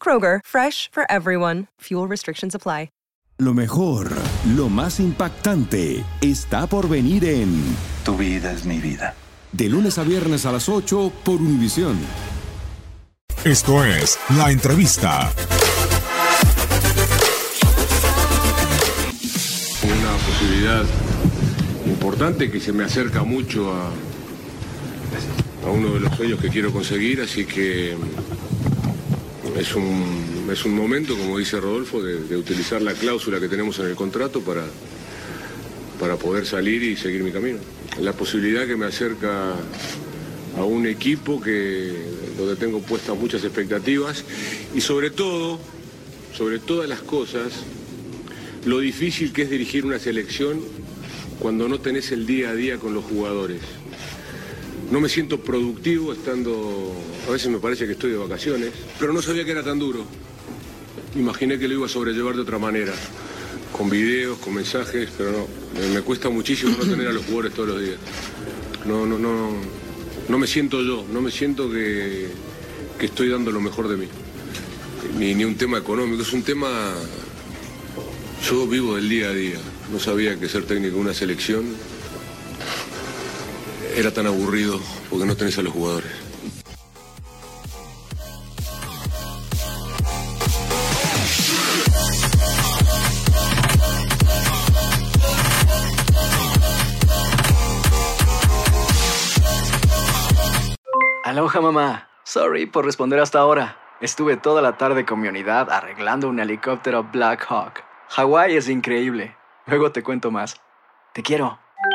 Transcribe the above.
Kroger, fresh for everyone. Fuel restrictions apply. Lo mejor, lo más impactante, está por venir en Tu vida es mi vida. De lunes a viernes a las 8 por Univisión. Esto es La Entrevista. Una posibilidad importante que se me acerca mucho a, a uno de los sueños que quiero conseguir, así que es un, es un momento, como dice Rodolfo, de, utilizar la cláusula que tenemos en el contrato para, para poder salir y seguir mi camino. La posibilidad que me acerca a un equipo que, donde tengo puestas muchas expectativas y sobre todo, sobre todas las cosas, lo difícil que es dirigir una selección cuando no tenés el día a día con los jugadores. No me siento productivo estando, a veces me parece que estoy de vacaciones, pero no sabía que era tan duro. Imaginé que lo iba a sobrellevar de otra manera, con videos, con mensajes, pero no, me, cuesta muchísimo no tener a los jugadores todos los días. No, no, no, no me siento yo, no me siento que, que estoy dando lo mejor de mí. Ni, ni un tema económico, es un tema, yo vivo del día a día. No sabía que ser técnico de una selección era tan aburrido porque no tenés a los jugadores. Aloha mamá. Sorry por responder hasta ahora. Estuve toda la tarde con mi unidad arreglando un helicóptero Black Hawk. Hawái es increíble. Luego te cuento más. Te quiero.